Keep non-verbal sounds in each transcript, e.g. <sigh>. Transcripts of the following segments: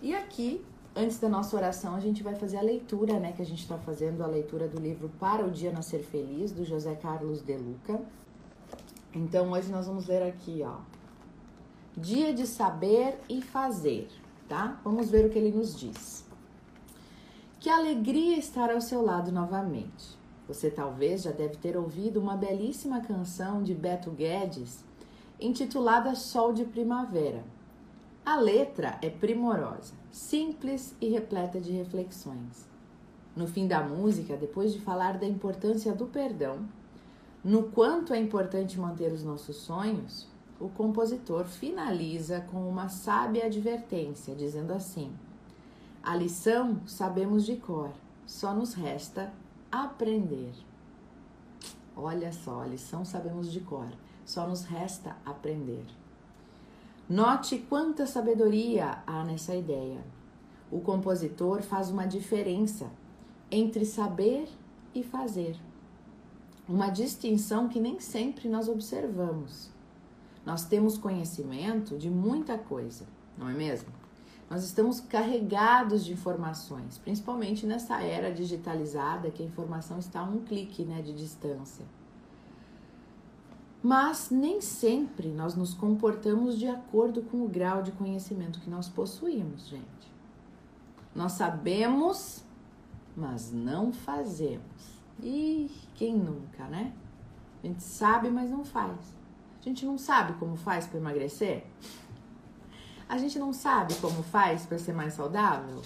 E aqui, antes da nossa oração, a gente vai fazer a leitura, né? Que a gente está fazendo a leitura do livro Para o Dia Nascer Feliz, do José Carlos de Luca. Então, hoje nós vamos ler aqui, ó. Dia de saber e fazer, tá? Vamos ver o que ele nos diz. Que alegria estar ao seu lado novamente. Você talvez já deve ter ouvido uma belíssima canção de Beto Guedes intitulada Sol de Primavera. A letra é primorosa, simples e repleta de reflexões. No fim da música, depois de falar da importância do perdão, no quanto é importante manter os nossos sonhos, o compositor finaliza com uma sábia advertência, dizendo assim: A lição sabemos de cor, só nos resta aprender. Olha só, a lição sabemos de cor, só nos resta aprender. Note quanta sabedoria há nessa ideia. O compositor faz uma diferença entre saber e fazer. Uma distinção que nem sempre nós observamos. Nós temos conhecimento de muita coisa, não é mesmo? Nós estamos carregados de informações, principalmente nessa era digitalizada que a informação está a um clique né, de distância. Mas nem sempre nós nos comportamos de acordo com o grau de conhecimento que nós possuímos, gente. Nós sabemos, mas não fazemos. E quem nunca, né? A gente sabe, mas não faz. A gente não sabe como faz para emagrecer? A gente não sabe como faz para ser mais saudável?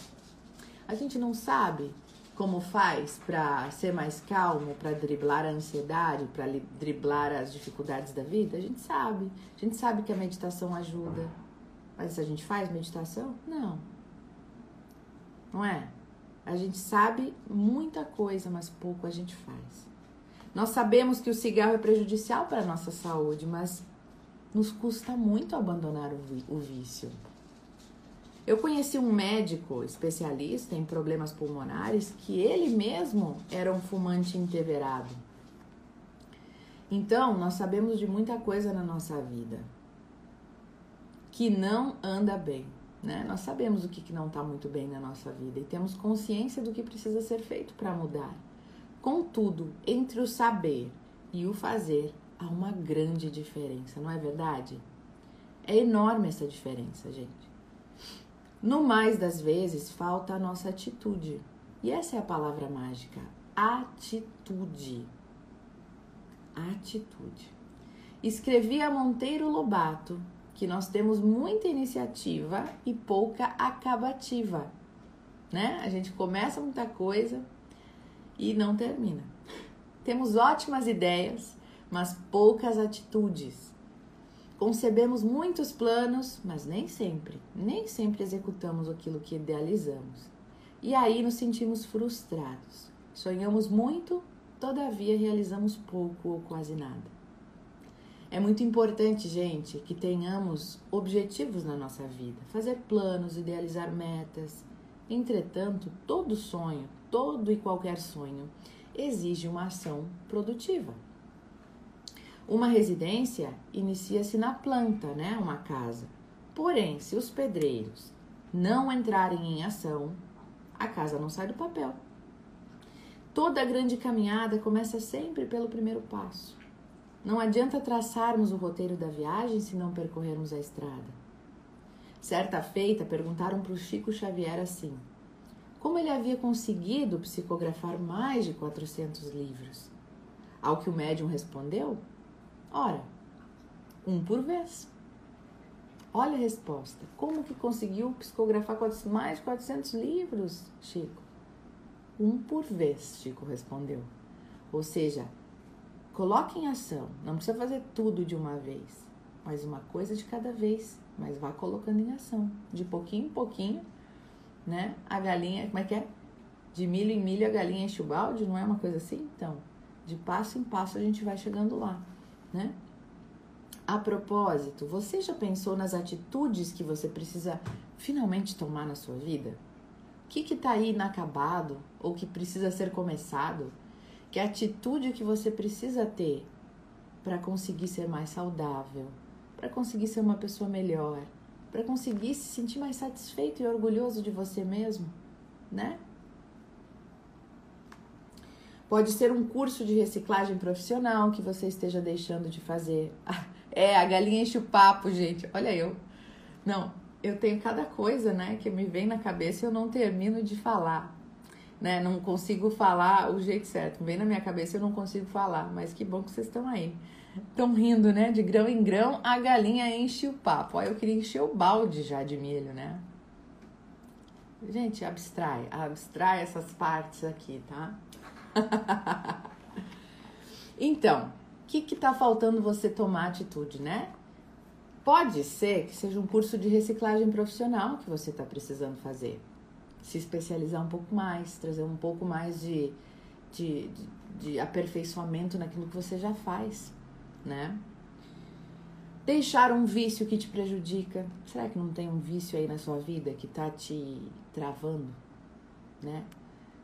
A gente não sabe como faz para ser mais calmo, para driblar a ansiedade, para driblar as dificuldades da vida? A gente sabe. A gente sabe que a meditação ajuda. Mas a gente faz meditação? Não. Não é? A gente sabe muita coisa, mas pouco a gente faz. Nós sabemos que o cigarro é prejudicial para a nossa saúde, mas nos custa muito abandonar o vício. Eu conheci um médico especialista em problemas pulmonares que ele mesmo era um fumante intemperado. Então, nós sabemos de muita coisa na nossa vida que não anda bem, né? Nós sabemos o que, que não está muito bem na nossa vida e temos consciência do que precisa ser feito para mudar. Contudo, entre o saber e o fazer, há uma grande diferença, não é verdade? É enorme essa diferença, gente. No mais das vezes, falta a nossa atitude. E essa é a palavra mágica: atitude. Atitude. Escrevi a Monteiro Lobato que nós temos muita iniciativa e pouca acabativa, né? A gente começa muita coisa e não termina. Temos ótimas ideias, mas poucas atitudes. Concebemos muitos planos, mas nem sempre, nem sempre executamos aquilo que idealizamos. E aí nos sentimos frustrados. Sonhamos muito, todavia realizamos pouco ou quase nada. É muito importante, gente, que tenhamos objetivos na nossa vida, fazer planos, idealizar metas. Entretanto, todo sonho, todo e qualquer sonho, exige uma ação produtiva. Uma residência inicia-se na planta, né? Uma casa. Porém, se os pedreiros não entrarem em ação, a casa não sai do papel. Toda grande caminhada começa sempre pelo primeiro passo. Não adianta traçarmos o roteiro da viagem se não percorrermos a estrada. Certa feita, perguntaram para o Chico Xavier assim: como ele havia conseguido psicografar mais de 400 livros? Ao que o médium respondeu: Ora, um por vez. Olha a resposta. Como que conseguiu psicografar mais de 400 livros, Chico? Um por vez, Chico respondeu. Ou seja, coloque em ação. Não precisa fazer tudo de uma vez, mas uma coisa de cada vez. Mas vá colocando em ação. De pouquinho em pouquinho, né? A galinha, como é que é? De milho em milho a galinha enche o balde, não é uma coisa assim? Então, de passo em passo a gente vai chegando lá né? A propósito, você já pensou nas atitudes que você precisa finalmente tomar na sua vida? O que está aí inacabado ou que precisa ser começado? Que atitude que você precisa ter para conseguir ser mais saudável, para conseguir ser uma pessoa melhor, para conseguir se sentir mais satisfeito e orgulhoso de você mesmo, né? Pode ser um curso de reciclagem profissional que você esteja deixando de fazer. <laughs> É, a galinha enche o papo, gente. Olha eu. Não, eu tenho cada coisa, né, que me vem na cabeça e eu não termino de falar. Né? Não consigo falar o jeito certo. Vem na minha cabeça e eu não consigo falar. Mas que bom que vocês estão aí. Estão rindo, né? De grão em grão, a galinha enche o papo. Aí eu queria encher o balde já de milho, né? Gente, abstrai. Abstrai essas partes aqui, tá? <laughs> então, o que está faltando você tomar atitude, né? Pode ser que seja um curso de reciclagem profissional que você está precisando fazer. Se especializar um pouco mais, trazer um pouco mais de, de, de, de aperfeiçoamento naquilo que você já faz, né? Deixar um vício que te prejudica. Será que não tem um vício aí na sua vida que está te travando, né?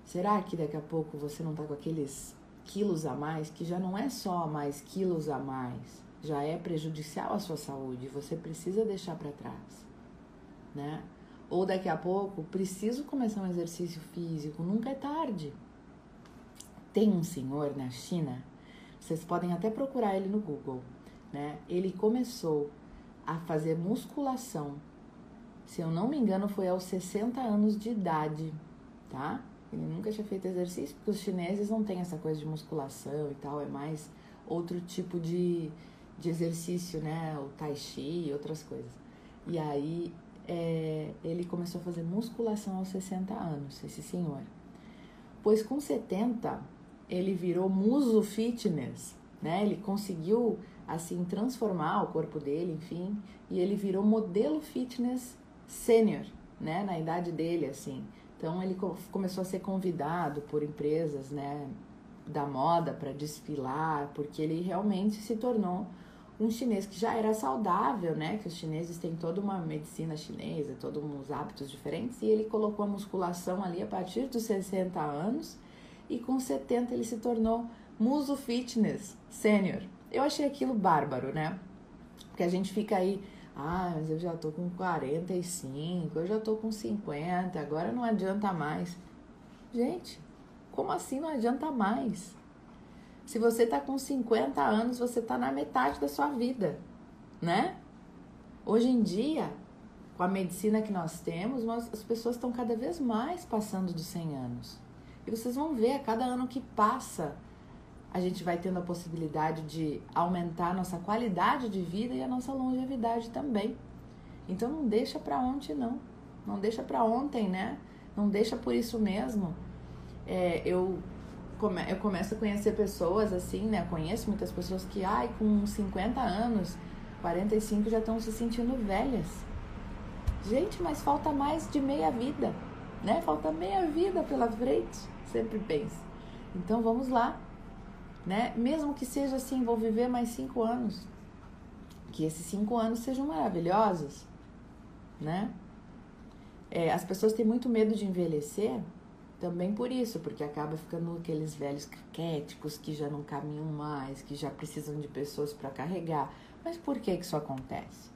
Será que daqui a pouco você não está com aqueles quilos a mais, que já não é só mais quilos a mais, já é prejudicial à sua saúde, você precisa deixar para trás, né? Ou daqui a pouco, preciso começar um exercício físico, nunca é tarde. Tem um senhor na China, vocês podem até procurar ele no Google, né? Ele começou a fazer musculação, se eu não me engano, foi aos 60 anos de idade, tá? Ele nunca tinha feito exercício, porque os chineses não têm essa coisa de musculação e tal, é mais outro tipo de, de exercício, né? O tai chi e outras coisas. E aí é, ele começou a fazer musculação aos 60 anos, esse senhor. Pois com 70 ele virou muso fitness, né? Ele conseguiu assim transformar o corpo dele, enfim, e ele virou modelo fitness sênior, né? Na idade dele, assim. Então ele começou a ser convidado por empresas, né, da moda para desfilar, porque ele realmente se tornou um chinês que já era saudável, né? Que os chineses têm toda uma medicina chinesa, todos uns hábitos diferentes, e ele colocou a musculação ali a partir dos 60 anos, e com 70 ele se tornou muso fitness sênior. Eu achei aquilo bárbaro, né? Porque a gente fica aí ah, mas eu já tô com 45, eu já tô com 50, agora não adianta mais. Gente, como assim não adianta mais? Se você tá com 50 anos, você tá na metade da sua vida, né? Hoje em dia, com a medicina que nós temos, nós, as pessoas estão cada vez mais passando dos 100 anos. E vocês vão ver, a cada ano que passa, a gente vai tendo a possibilidade de aumentar a nossa qualidade de vida e a nossa longevidade também. Então não deixa para ontem não, não deixa para ontem, né? Não deixa por isso mesmo. É, eu come, eu começo a conhecer pessoas assim, né? Conheço muitas pessoas que, ai, com 50 anos, 45 já estão se sentindo velhas. Gente, mas falta mais de meia vida, né? Falta meia vida pela frente, sempre penso. Então vamos lá, né? Mesmo que seja assim, vou viver mais cinco anos. Que esses cinco anos sejam maravilhosos, né? É, as pessoas têm muito medo de envelhecer também por isso, porque acaba ficando aqueles velhos caquéticos que já não caminham mais, que já precisam de pessoas para carregar. Mas por que, que isso acontece?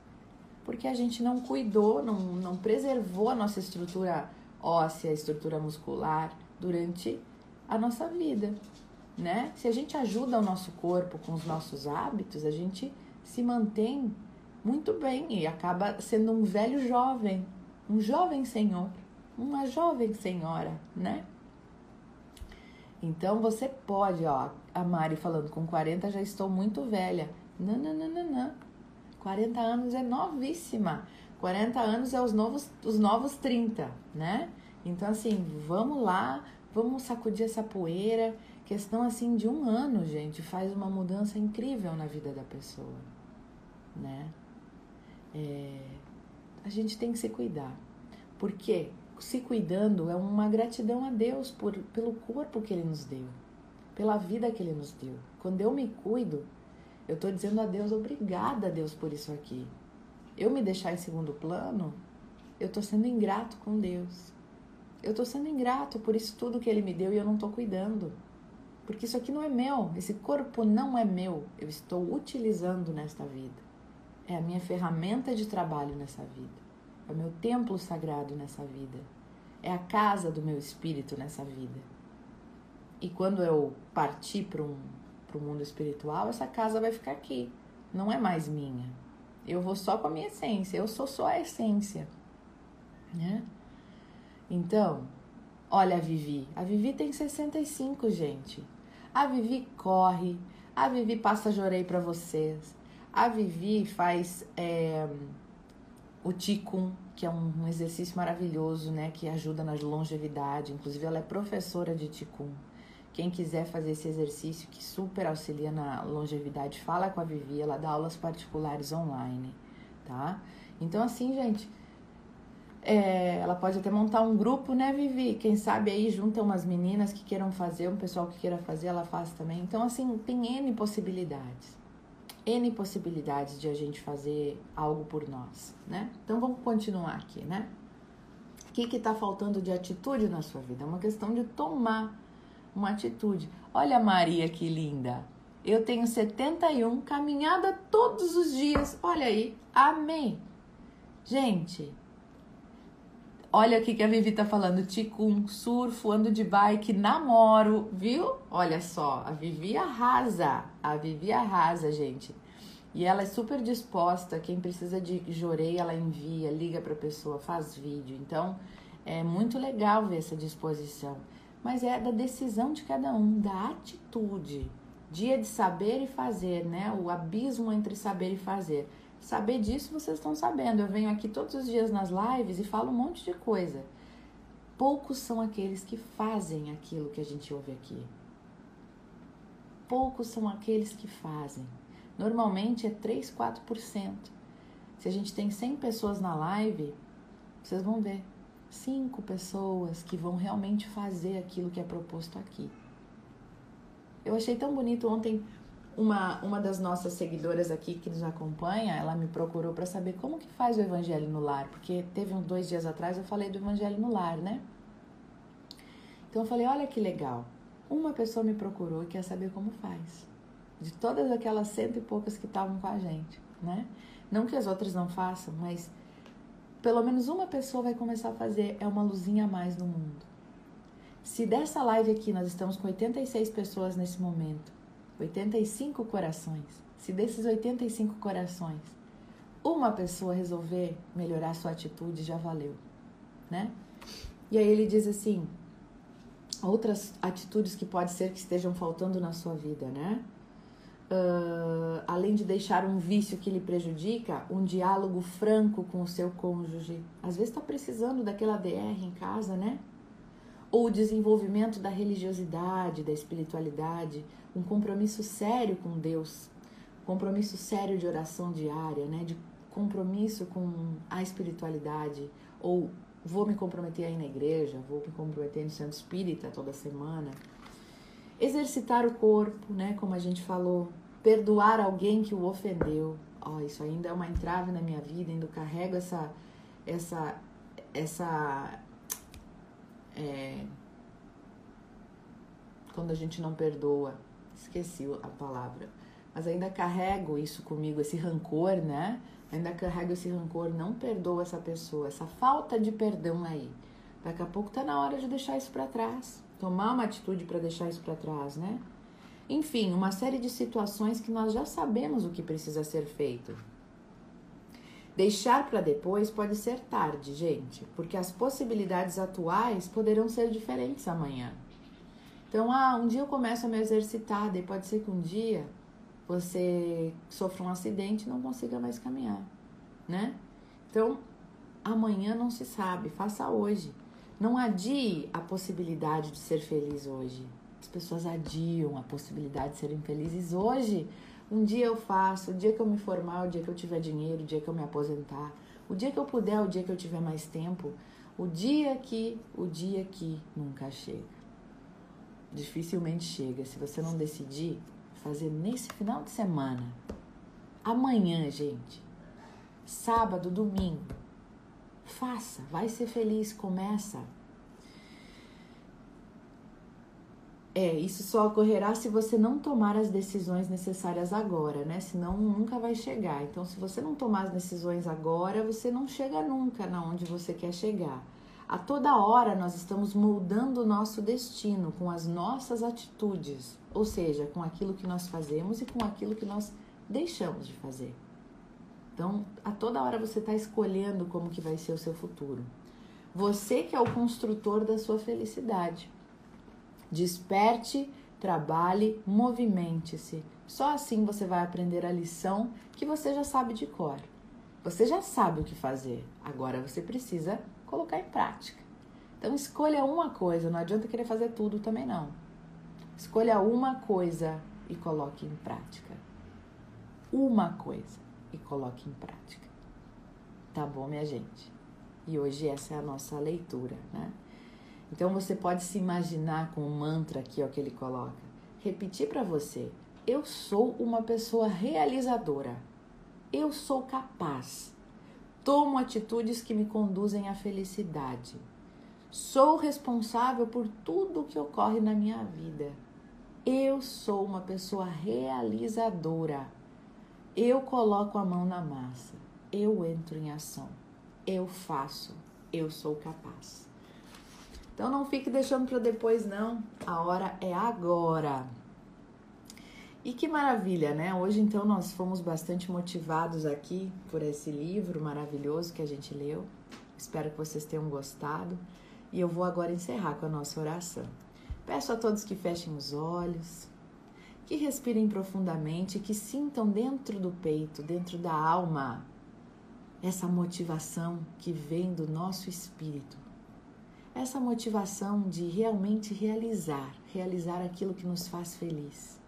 Porque a gente não cuidou, não, não preservou a nossa estrutura óssea, estrutura muscular durante a nossa vida né? Se a gente ajuda o nosso corpo com os nossos hábitos, a gente se mantém muito bem e acaba sendo um velho jovem, um jovem senhor, uma jovem senhora, né? Então você pode, ó, a Mari falando com 40 já estou muito velha. Não, não, não, não, não. 40 anos é novíssima. 40 anos é os novos, os novos 30, né? Então, assim, vamos lá, vamos sacudir essa poeira Questão assim de um ano, gente, faz uma mudança incrível na vida da pessoa, né? É, a gente tem que se cuidar, porque se cuidando é uma gratidão a Deus por, pelo corpo que Ele nos deu, pela vida que Ele nos deu. Quando eu me cuido, eu estou dizendo a Deus obrigada Deus por isso aqui. Eu me deixar em segundo plano, eu estou sendo ingrato com Deus. Eu estou sendo ingrato por isso tudo que Ele me deu e eu não estou cuidando. Porque isso aqui não é meu, esse corpo não é meu, eu estou utilizando nesta vida. É a minha ferramenta de trabalho nessa vida. é o meu templo sagrado nessa vida, é a casa do meu espírito nessa vida. E quando eu partir para um, o mundo espiritual, essa casa vai ficar aqui, não é mais minha. Eu vou só com a minha essência, eu sou só a essência. Né? Então, olha a Vivi. A Vivi tem 65, gente. A Vivi corre, a Vivi passa jorei para vocês. A Vivi faz é, o Ticum, que é um, exercício maravilhoso, né? Que ajuda na longevidade. Inclusive, ela é professora de Ticum. Quem quiser fazer esse exercício que super auxilia na longevidade, fala com a Vivi, ela dá aulas particulares online, tá? Então, assim, gente, é, ela pode até montar um grupo, né, Vivi? Quem sabe aí junta umas meninas que queiram fazer, um pessoal que queira fazer, ela faz também. Então, assim, tem N possibilidades. N possibilidades de a gente fazer algo por nós, né? Então, vamos continuar aqui, né? O que está faltando de atitude na sua vida? É uma questão de tomar uma atitude. Olha Maria que linda. Eu tenho 71, caminhada todos os dias. Olha aí, amém. Gente, olha o que a Vivi tá falando. Ticum, surfo, ando de bike, namoro, viu? Olha só, a Vivi arrasa. A Vivi arrasa, gente. E ela é super disposta. Quem precisa de jorei, ela envia, liga pra pessoa, faz vídeo. Então, é muito legal ver essa disposição mas é da decisão de cada um, da atitude. Dia de saber e fazer, né? O abismo entre saber e fazer. Saber disso vocês estão sabendo. Eu venho aqui todos os dias nas lives e falo um monte de coisa. Poucos são aqueles que fazem aquilo que a gente ouve aqui. Poucos são aqueles que fazem. Normalmente é 3, 4%. Se a gente tem 100 pessoas na live, vocês vão ver cinco pessoas que vão realmente fazer aquilo que é proposto aqui. Eu achei tão bonito ontem uma, uma das nossas seguidoras aqui que nos acompanha, ela me procurou para saber como que faz o evangelho no lar, porque teve uns dois dias atrás eu falei do evangelho no lar, né? Então eu falei, olha que legal. Uma pessoa me procurou e quer saber como faz. De todas aquelas cento e poucas que estavam com a gente, né? Não que as outras não façam, mas pelo menos uma pessoa vai começar a fazer, é uma luzinha a mais no mundo. Se dessa live aqui nós estamos com 86 pessoas nesse momento, 85 corações, se desses 85 corações, uma pessoa resolver melhorar sua atitude, já valeu, né? E aí ele diz assim, outras atitudes que pode ser que estejam faltando na sua vida, né? uh, além de deixar um vício que lhe prejudica, um diálogo franco com o seu cônjuge. Às vezes está precisando daquela DR em casa, né? Ou o desenvolvimento da religiosidade, da espiritualidade, um compromisso sério com Deus, compromisso sério de oração diária, né? De compromisso com a espiritualidade, ou vou me comprometer aí na igreja, vou me comprometer no centro espírita toda semana. Exercitar o corpo, né? Como a gente falou, perdoar alguém que o ofendeu. Oh, isso ainda é uma entrave na minha vida, ainda carrego essa essa essa é, quando a gente não perdoa, esqueci a palavra, mas ainda carrego isso comigo, esse rancor, né? Ainda carrego esse rancor, não perdoo essa pessoa, essa falta de perdão aí. Daqui a pouco tá na hora de deixar isso para trás, tomar uma atitude para deixar isso para trás, né? Enfim, uma série de situações que nós já sabemos o que precisa ser feito. Deixar para depois pode ser tarde, gente, porque as possibilidades atuais poderão ser diferentes amanhã. Então, ah, um dia eu começo a me exercitar, daí pode ser que um dia você sofra um acidente e não consiga mais caminhar, né? Então, amanhã não se sabe, faça hoje. Não adie a possibilidade de ser feliz hoje. As pessoas adiam a possibilidade de serem felizes hoje. Um dia eu faço, o dia que eu me formar, o dia que eu tiver dinheiro, o dia que eu me aposentar, o dia que eu puder, o dia que eu tiver mais tempo, o dia que, o dia que nunca chega. Dificilmente chega. Se você não decidir fazer nesse final de semana, amanhã, gente, sábado, domingo, faça, vai ser feliz, começa. É, isso só ocorrerá se você não tomar as decisões necessárias agora, né? Senão nunca vai chegar. Então, se você não tomar as decisões agora, você não chega nunca na onde você quer chegar. A toda hora nós estamos moldando o nosso destino com as nossas atitudes, ou seja, com aquilo que nós fazemos e com aquilo que nós deixamos de fazer. Então, a toda hora você está escolhendo como que vai ser o seu futuro. Você que é o construtor da sua felicidade. Desperte, trabalhe, movimente-se. Só assim você vai aprender a lição que você já sabe de cor. Você já sabe o que fazer. Agora você precisa colocar em prática. Então escolha uma coisa, não adianta querer fazer tudo também não. Escolha uma coisa e coloque em prática. Uma coisa e coloque em prática. Tá bom, minha gente? E hoje essa é a nossa leitura, né? Então você pode se imaginar com o mantra aqui ó, que ele coloca. Repetir para você: eu sou uma pessoa realizadora. Eu sou capaz. Tomo atitudes que me conduzem à felicidade. Sou responsável por tudo o que ocorre na minha vida. Eu sou uma pessoa realizadora. Eu coloco a mão na massa. Eu entro em ação. Eu faço. Eu sou capaz. Então não fique deixando para depois, não. A hora é agora. E que maravilha, né? Hoje então nós fomos bastante motivados aqui por esse livro maravilhoso que a gente leu. Espero que vocês tenham gostado. E eu vou agora encerrar com a nossa oração. Peço a todos que fechem os olhos, que respirem profundamente, que sintam dentro do peito, dentro da alma, essa motivação que vem do nosso espírito essa motivação de realmente realizar, realizar aquilo que nos faz feliz.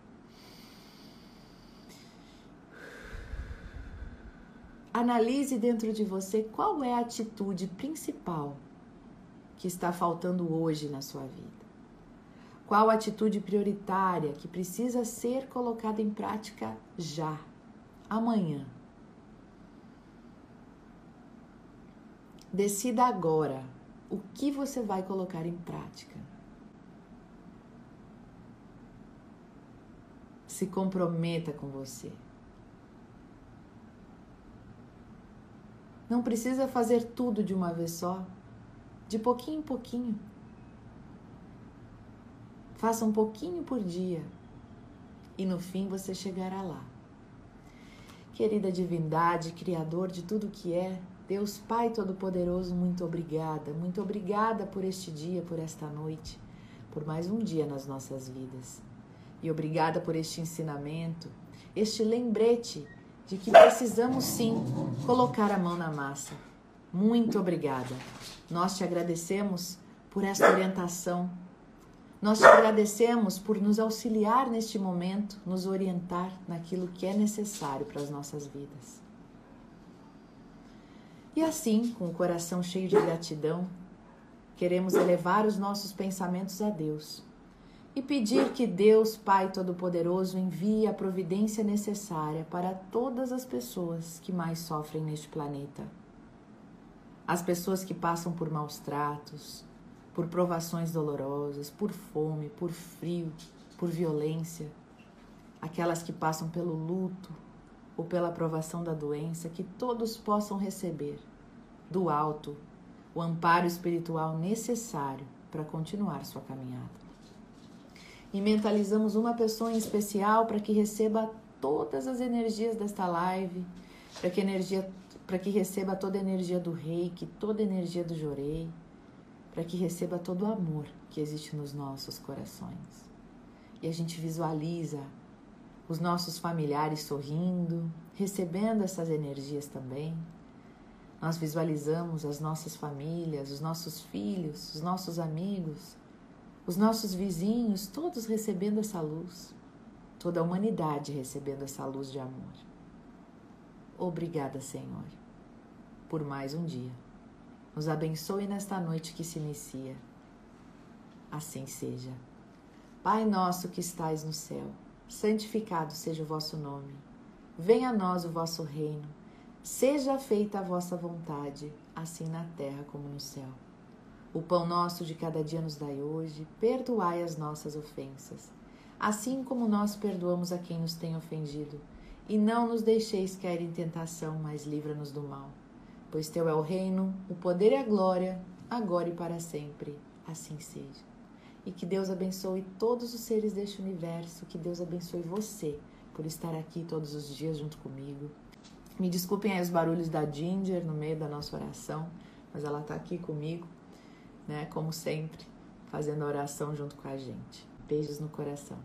Analise dentro de você qual é a atitude principal que está faltando hoje na sua vida. Qual a atitude prioritária que precisa ser colocada em prática já, amanhã. Decida agora o que você vai colocar em prática. Se comprometa com você. Não precisa fazer tudo de uma vez só, de pouquinho em pouquinho. Faça um pouquinho por dia e no fim você chegará lá. Querida divindade, Criador de tudo que é, Deus Pai Todo-Poderoso, muito obrigada, muito obrigada por este dia, por esta noite, por mais um dia nas nossas vidas. E obrigada por este ensinamento, este lembrete de que precisamos sim colocar a mão na massa. Muito obrigada. Nós te agradecemos por esta orientação. Nós te agradecemos por nos auxiliar neste momento, nos orientar naquilo que é necessário para as nossas vidas. E assim, com o coração cheio de gratidão, queremos elevar os nossos pensamentos a Deus e pedir que Deus, Pai Todo-Poderoso, envie a providência necessária para todas as pessoas que mais sofrem neste planeta. As pessoas que passam por maus tratos, por provações dolorosas, por fome, por frio, por violência, aquelas que passam pelo luto, ou pela provação da doença, que todos possam receber do alto o amparo espiritual necessário para continuar sua caminhada. E mentalizamos uma pessoa em especial para que receba todas as energias desta live, para que energia para que receba toda a energia do reiki, toda a energia do jorei, para que receba todo o amor que existe nos nossos corações. E a gente visualiza os nossos familiares sorrindo, recebendo essas energias também. Nós visualizamos as nossas famílias, os nossos filhos, os nossos amigos, os nossos vizinhos, todos recebendo essa luz, toda a humanidade recebendo essa luz de amor. Obrigada, Senhor, por mais um dia. Nos abençoe nesta noite que se inicia. Assim seja. Pai nosso que estais no céu, santificado seja o vosso nome. Venha a nós o vosso reino. Seja feita a vossa vontade, assim na terra como no céu. O pão nosso de cada dia nos dai hoje, perdoai as nossas ofensas, assim como nós perdoamos a quem nos tem ofendido. E não nos deixeis cair em tentação, mas livra-nos do mal. Pois teu é o reino, o poder e a glória, agora e para sempre. Assim seja. E que Deus abençoe todos os seres deste universo, que Deus abençoe você por estar aqui todos os dias junto comigo. Me desculpem aí os barulhos da Ginger no meio da nossa oração, mas ela está aqui comigo né? Como sempre, fazendo a oração junto com a gente. Beijos no coração.